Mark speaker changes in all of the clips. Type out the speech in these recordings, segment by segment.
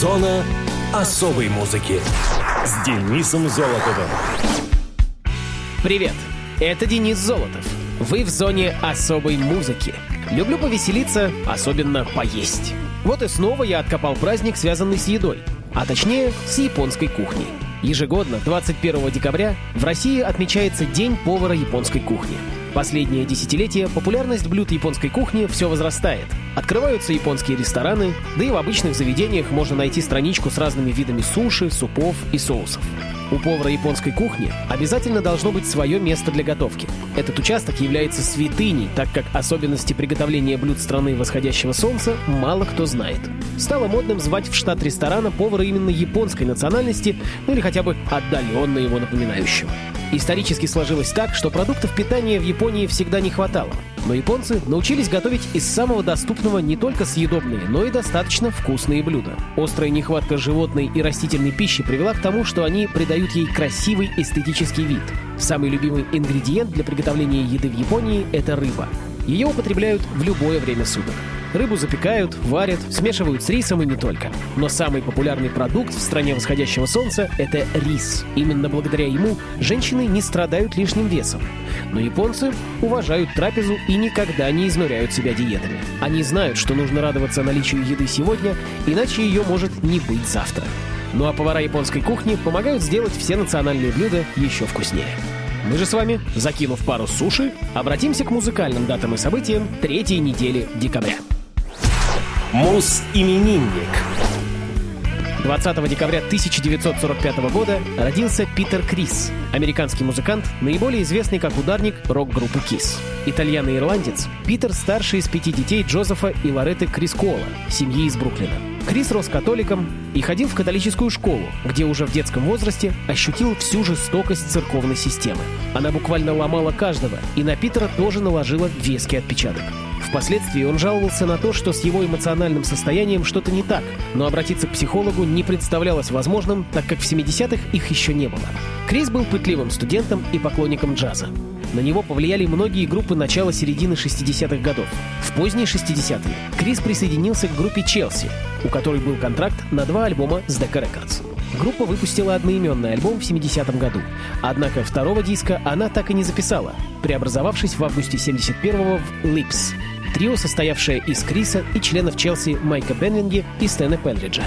Speaker 1: Зона особой музыки с Денисом Золотовым.
Speaker 2: Привет, это Денис Золотов. Вы в зоне особой музыки. Люблю повеселиться, особенно поесть. Вот и снова я откопал праздник, связанный с едой, а точнее с японской кухней. Ежегодно, 21 декабря, в России отмечается День повара японской кухни. Последнее десятилетие популярность блюд японской кухни все возрастает. Открываются японские рестораны, да и в обычных заведениях можно найти страничку с разными видами суши, супов и соусов. У повара японской кухни обязательно должно быть свое место для готовки. Этот участок является святыней, так как особенности приготовления блюд страны восходящего солнца мало кто знает. Стало модным звать в штат ресторана повара именно японской национальности, ну или хотя бы отдаленно его напоминающего. Исторически сложилось так, что продуктов питания в Японии всегда не хватало. Но японцы научились готовить из самого доступного не только съедобные, но и достаточно вкусные блюда. Острая нехватка животной и растительной пищи привела к тому, что они придают ей красивый эстетический вид. Самый любимый ингредиент для приготовления еды в Японии – это рыба. Ее употребляют в любое время суток. Рыбу запекают, варят, смешивают с рисом и не только. Но самый популярный продукт в стране восходящего солнца – это рис. Именно благодаря ему женщины не страдают лишним весом. Но японцы уважают трапезу и никогда не изнуряют себя диетами. Они знают, что нужно радоваться наличию еды сегодня, иначе ее может не быть завтра. Ну а повара японской кухни помогают сделать все национальные блюда еще вкуснее. Мы же с вами, закинув пару суши, обратимся к музыкальным датам и событиям третьей недели декабря.
Speaker 1: Мус-именинник.
Speaker 2: 20 декабря 1945 года родился Питер Крис, американский музыкант, наиболее известный как ударник рок-группы Kiss. Итальяно-ирландец, Питер старший из пяти детей Джозефа и Лоретты Крискола, семьи из Бруклина. Крис рос католиком и ходил в католическую школу, где уже в детском возрасте ощутил всю жестокость церковной системы. Она буквально ломала каждого, и на Питера тоже наложила веский отпечаток. Впоследствии он жаловался на то, что с его эмоциональным состоянием что-то не так, но обратиться к психологу не представлялось возможным, так как в 70-х их еще не было. Крис был пытливым студентом и поклонником джаза. На него повлияли многие группы начала-середины 60-х годов. В поздние 60-е Крис присоединился к группе «Челси», у которой был контракт на два альбома с Decca Records. Группа выпустила одноименный альбом в 70-м году, однако второго диска она так и не записала, преобразовавшись в августе 71-го в «Lips», Трио, состоявшее из Криса и членов Челси Майка Бенвинги и Стэна Пенриджа.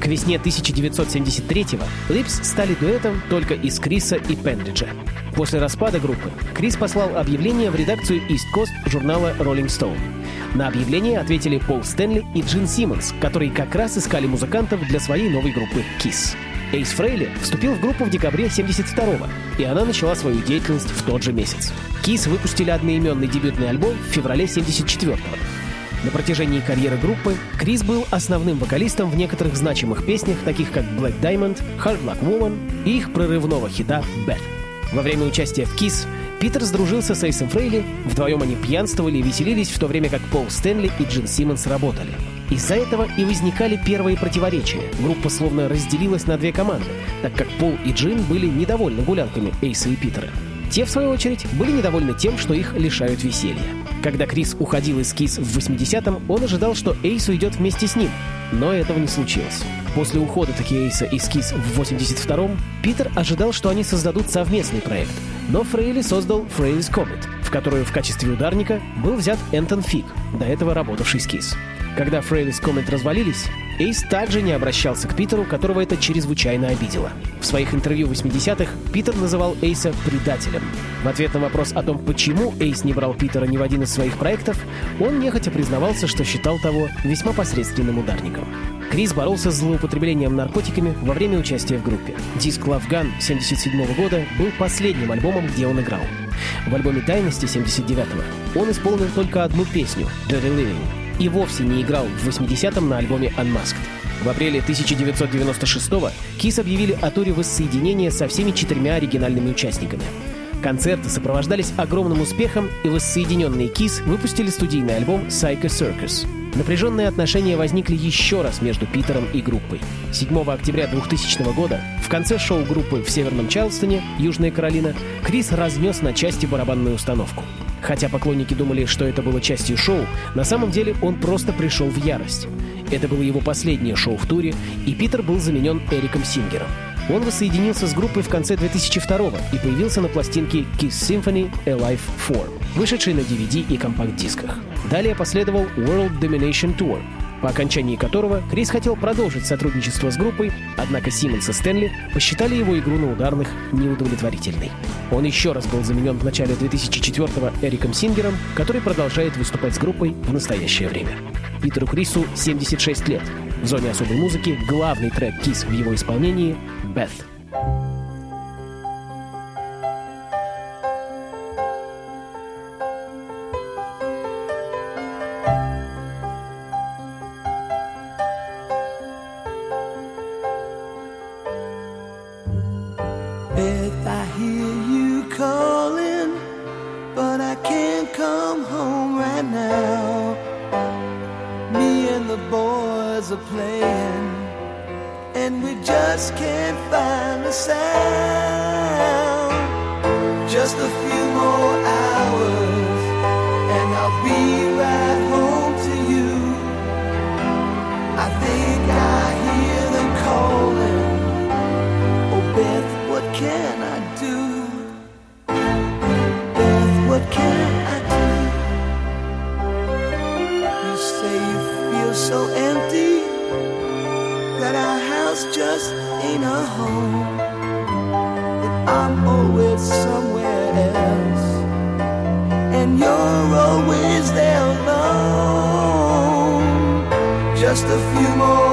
Speaker 2: К весне 1973-го Lips стали дуэтом только из Криса и Пенриджа. После распада группы Крис послал объявление в редакцию East Coast журнала Rolling Stone. На объявление ответили Пол Стэнли и Джин Симмонс, которые как раз искали музыкантов для своей новой группы Kiss. Эйс Фрейли вступил в группу в декабре 72-го, и она начала свою деятельность в тот же месяц. Kiss выпустили одноименный дебютный альбом в феврале 74-го. На протяжении карьеры группы Крис был основным вокалистом в некоторых значимых песнях, таких как Black Diamond, Hard Luck Woman и их прорывного хита Bad. Во время участия в Kiss Питер сдружился с Эйсом Фрейли, вдвоем они пьянствовали и веселились, в то время как Пол Стэнли и Джин Симмонс работали. Из-за этого и возникали первые противоречия. Группа словно разделилась на две команды, так как Пол и Джин были недовольны гулянками Эйса и Питера. Те, в свою очередь, были недовольны тем, что их лишают веселья. Когда Крис уходил из Kiss в 80-м, он ожидал, что Эйс уйдет вместе с ним, но этого не случилось. После ухода таки Эйса из Kiss в 82-м, Питер ожидал, что они создадут совместный проект, но Фрейли создал Frehley's Comet, в которую в качестве ударника был взят Энтон Фиг, до этого работавший с Kiss. Когда Frehley's Comet развалились, Эйс также не обращался к Питеру, которого это чрезвычайно обидело. В своих интервью 80-х Питер называл Эйса предателем. В ответ на вопрос о том, почему Эйс не брал Питера ни в один из своих проектов, он нехотя признавался, что считал того весьма посредственным ударником. Крис боролся с злоупотреблением наркотиками во время участия в группе. Диск Love Gun 1977 года был последним альбомом, где он играл. В альбоме «Тайности» 79-го он исполнил только одну песню «Dirty Living», и вовсе не играл в 80-м на альбоме Unmasked. В апреле 1996-го Кис объявили о туре воссоединения со всеми четырьмя оригинальными участниками. Концерты сопровождались огромным успехом, и воссоединенные Кис выпустили студийный альбом Psycho Circus. Напряженные отношения возникли еще раз между Питером и группой. 7 октября 2000 года в конце шоу группы в Северном Чарльстоне, Южная Каролина, Крис разнес на части барабанную установку. Хотя поклонники думали, что это было частью шоу, на самом деле он просто пришел в ярость. Это было его последнее шоу в туре, и Питер был заменен Эриком Сингером. Он воссоединился с группой в конце 2002 и появился на пластинке Kiss Symphony A Life Form, вышедшей на DVD и компакт-дисках. Далее последовал World Domination Tour, по окончании которого Крис хотел продолжить сотрудничество с группой, однако Симмонс и Стэнли посчитали его игру на ударных неудовлетворительной. Он еще раз был заменен в начале 2004-го Эриком Сингером, который продолжает выступать с группой в настоящее время. Питеру Крису 76 лет. В зоне особой музыки главный трек Кис в его исполнении — «Beth».
Speaker 3: Boys are playing, and we just can't find a sound. Just a house just ain't a home. I'm always somewhere else, and you're always there alone. Just a few more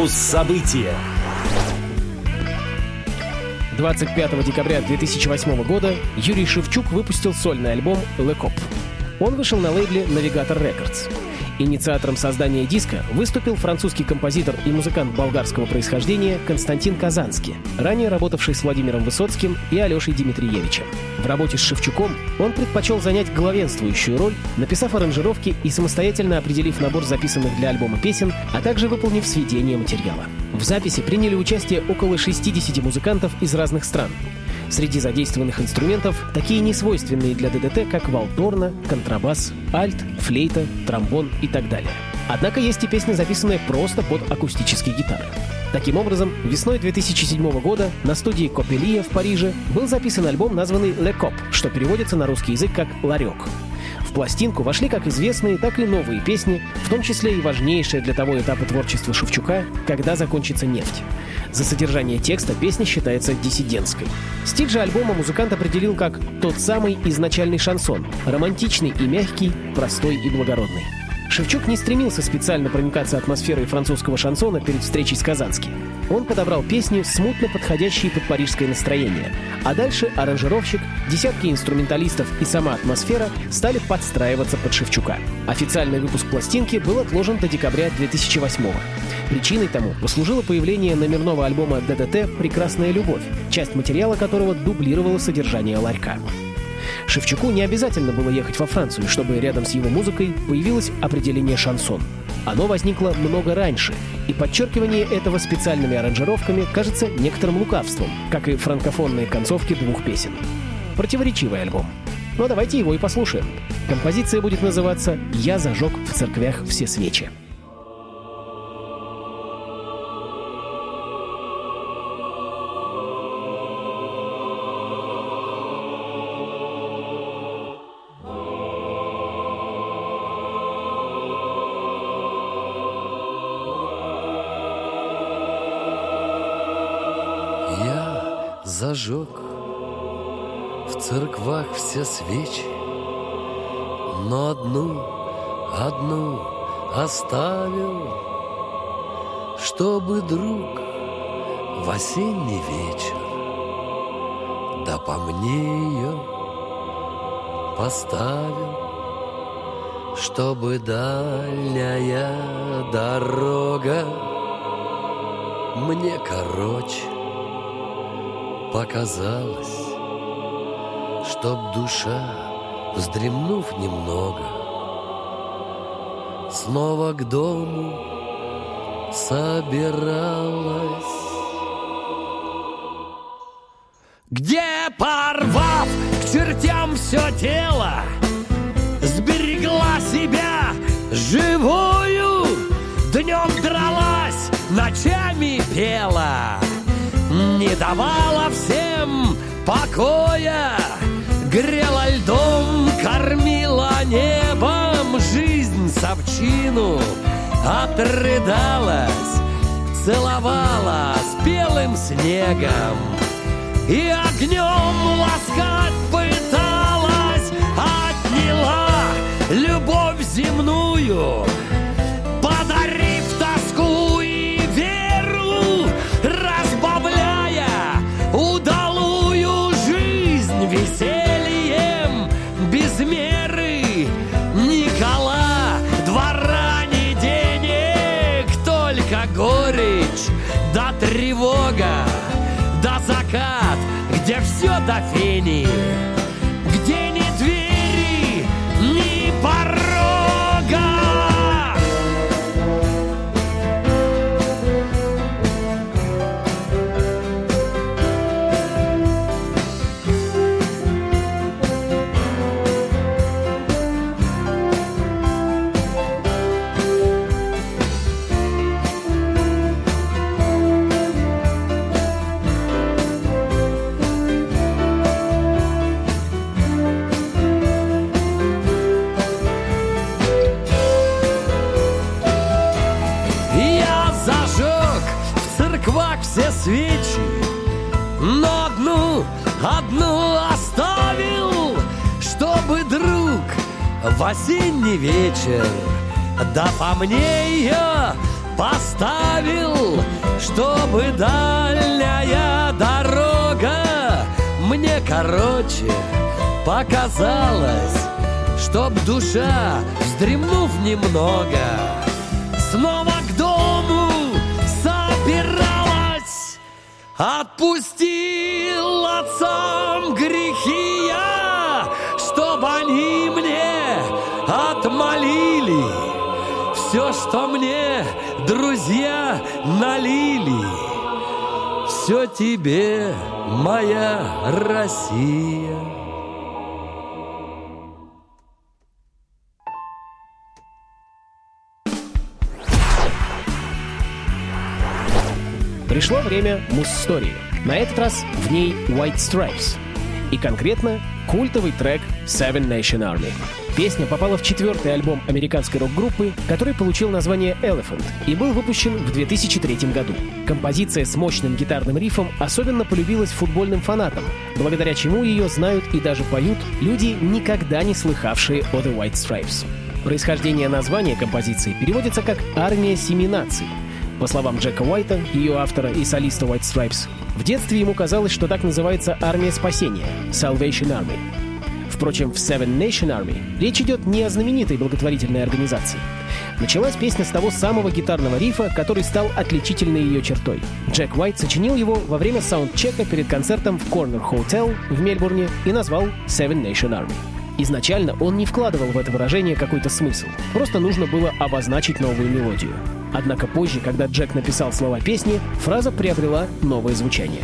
Speaker 1: Муз-события.
Speaker 2: 25 декабря 2008 года Юрий Шевчук выпустил сольный альбом «Лекоп». Он вышел на лейбле «Навигатор Records. Инициатором создания диска выступил французский композитор и музыкант болгарского происхождения Константин Казанский, ранее работавший с Владимиром Высоцким и Алешей Дмитриевичем. В работе с Шевчуком он предпочел занять главенствующую роль, написав аранжировки и самостоятельно определив набор записанных для альбома песен, а также выполнив сведение материала. В записи приняли участие около 60 музыкантов из разных стран. Среди задействованных инструментов такие несвойственные для ДДТ, как валторна, контрабас, альт, флейта, тромбон и так далее. Однако есть и песни, записанные просто под акустические гитары. Таким образом, весной 2007 года на студии Копелия в Париже был записан альбом, названный «Le Cop», что переводится на русский язык как «Ларек». В пластинку вошли как известные, так и новые песни, в том числе и важнейшие для того этапа творчества Шевчука «Когда закончится нефть». За содержание текста песня считается диссидентской. Стиль же альбома музыкант определил как тот самый изначальный шансон, романтичный и мягкий, простой и благородный. Шевчук не стремился специально проникаться атмосферой французского шансона перед встречей с Казанским. Он подобрал песни, смутно подходящие под парижское настроение. А дальше аранжировщик, десятки инструменталистов и сама атмосфера стали подстраиваться под Шевчука. Официальный выпуск пластинки был отложен до декабря 2008 года. Причиной тому послужило появление номерного альбома ДДТ «Прекрасная любовь», часть материала которого дублировала содержание ларька. Шевчуку не обязательно было ехать во Францию, чтобы рядом с его музыкой появилось определение шансон. Оно возникло много раньше, и подчеркивание этого специальными аранжировками кажется некоторым лукавством, как и франкофонные концовки двух песен. Противоречивый альбом. Но давайте его и послушаем. Композиция будет называться «Я зажег в церквях все свечи».
Speaker 4: Зажег. В церквах все свечи, но одну, одну оставил, чтобы друг в осенний вечер да по мне ее поставил, чтобы дальняя дорога мне короче показалось, чтоб душа, вздремнув немного, снова к дому собиралась.
Speaker 5: Где, порвав к чертям все тело, Сберегла себя живую, Днем дралась, ночами пела, Не давала всем покоя, Грела льдом, кормила небом. Жизнь совчину отрыдалась, Целовала с белым снегом. И огнем ласкать пыталась, отняла любовь земную, все до свечи, но одну, одну оставил, чтобы друг в осенний вечер, да по мне ее поставил, чтобы дальняя дорога мне короче показалась, чтоб душа, вздремнув немного, снова Отпустил отцам грехи я, чтоб они мне отмолили все, что мне друзья налили. Все тебе, моя Россия.
Speaker 2: Пришло время муз-истории. На этот раз в ней White Stripes. И конкретно культовый трек Seven Nation Army. Песня попала в четвертый альбом американской рок-группы, который получил название Elephant и был выпущен в 2003 году. Композиция с мощным гитарным рифом особенно полюбилась футбольным фанатам, благодаря чему ее знают и даже поют люди, никогда не слыхавшие о The White Stripes. Происхождение названия композиции переводится как «Армия семи наций», по словам Джека Уайта, ее автора и солиста White Stripes, в детстве ему казалось, что так называется армия спасения — Salvation Army. Впрочем, в Seven Nation Army речь идет не о знаменитой благотворительной организации. Началась песня с того самого гитарного рифа, который стал отличительной ее чертой. Джек Уайт сочинил его во время саундчека перед концертом в Corner Hotel в Мельбурне и назвал Seven Nation Army. Изначально он не вкладывал в это выражение какой-то смысл, просто нужно было обозначить новую мелодию. Однако позже, когда Джек написал слова песни, фраза приобрела новое звучание.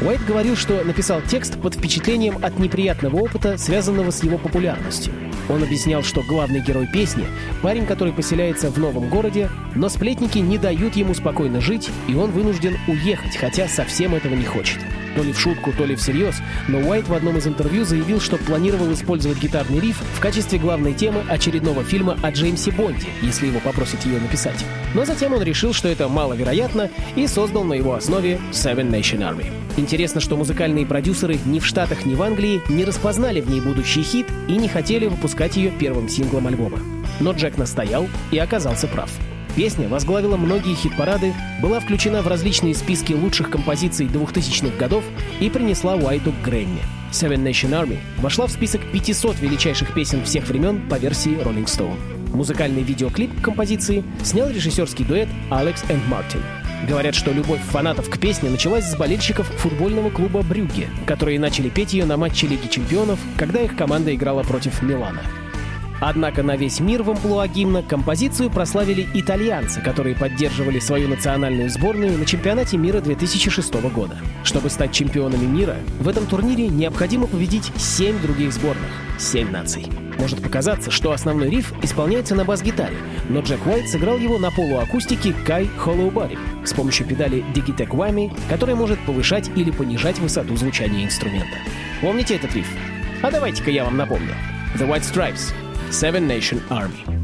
Speaker 2: Уайт говорил, что написал текст под впечатлением от неприятного опыта, связанного с его популярностью. Он объяснял, что главный герой песни — парень, который поселяется в новом городе, но сплетники не дают ему спокойно жить, и он вынужден уехать, хотя совсем этого не хочет. То ли в шутку, то ли всерьез, но Уайт в одном из интервью заявил, что планировал использовать гитарный риф в качестве главной темы очередного фильма о Джеймсе Бонде, если его попросят ее написать. Но затем он решил, что это маловероятно, и создал на его основе Seven Nation Army. Интересно, что музыкальные продюсеры ни в Штатах, ни в Англии не распознали в ней будущий хит и не хотели выпускать ее первым синглом альбома. Но Джек настоял и оказался прав. Песня возглавила многие хит-парады, была включена в различные списки лучших композиций 2000-х годов и принесла Уайту Грэмми. Seven Nation Army вошла в список 500 величайших песен всех времен по версии Rolling Stone. Музыкальный видеоклип к композиции снял режиссерский дуэт Алекс и Мартин. Говорят, что любовь фанатов к песне началась с болельщиков футбольного клуба «Брюгге», которые начали петь ее на матче Лиги чемпионов, когда их команда играла против Милана. Однако на весь мир в амплуа гимна композицию прославили итальянцы, которые поддерживали свою национальную сборную на чемпионате мира 2006 года. Чтобы стать чемпионами мира, в этом турнире необходимо победить 7 других сборных, 7 наций. Может показаться, что основной риф исполняется на бас-гитаре, но Джек Уайт сыграл его на полуакустике Hollow Body с помощью педали Digitech Whammy, которая может повышать или понижать высоту звучания инструмента. Помните этот риф? А давайте-ка я вам напомню. The White Stripes Seven Nation Army.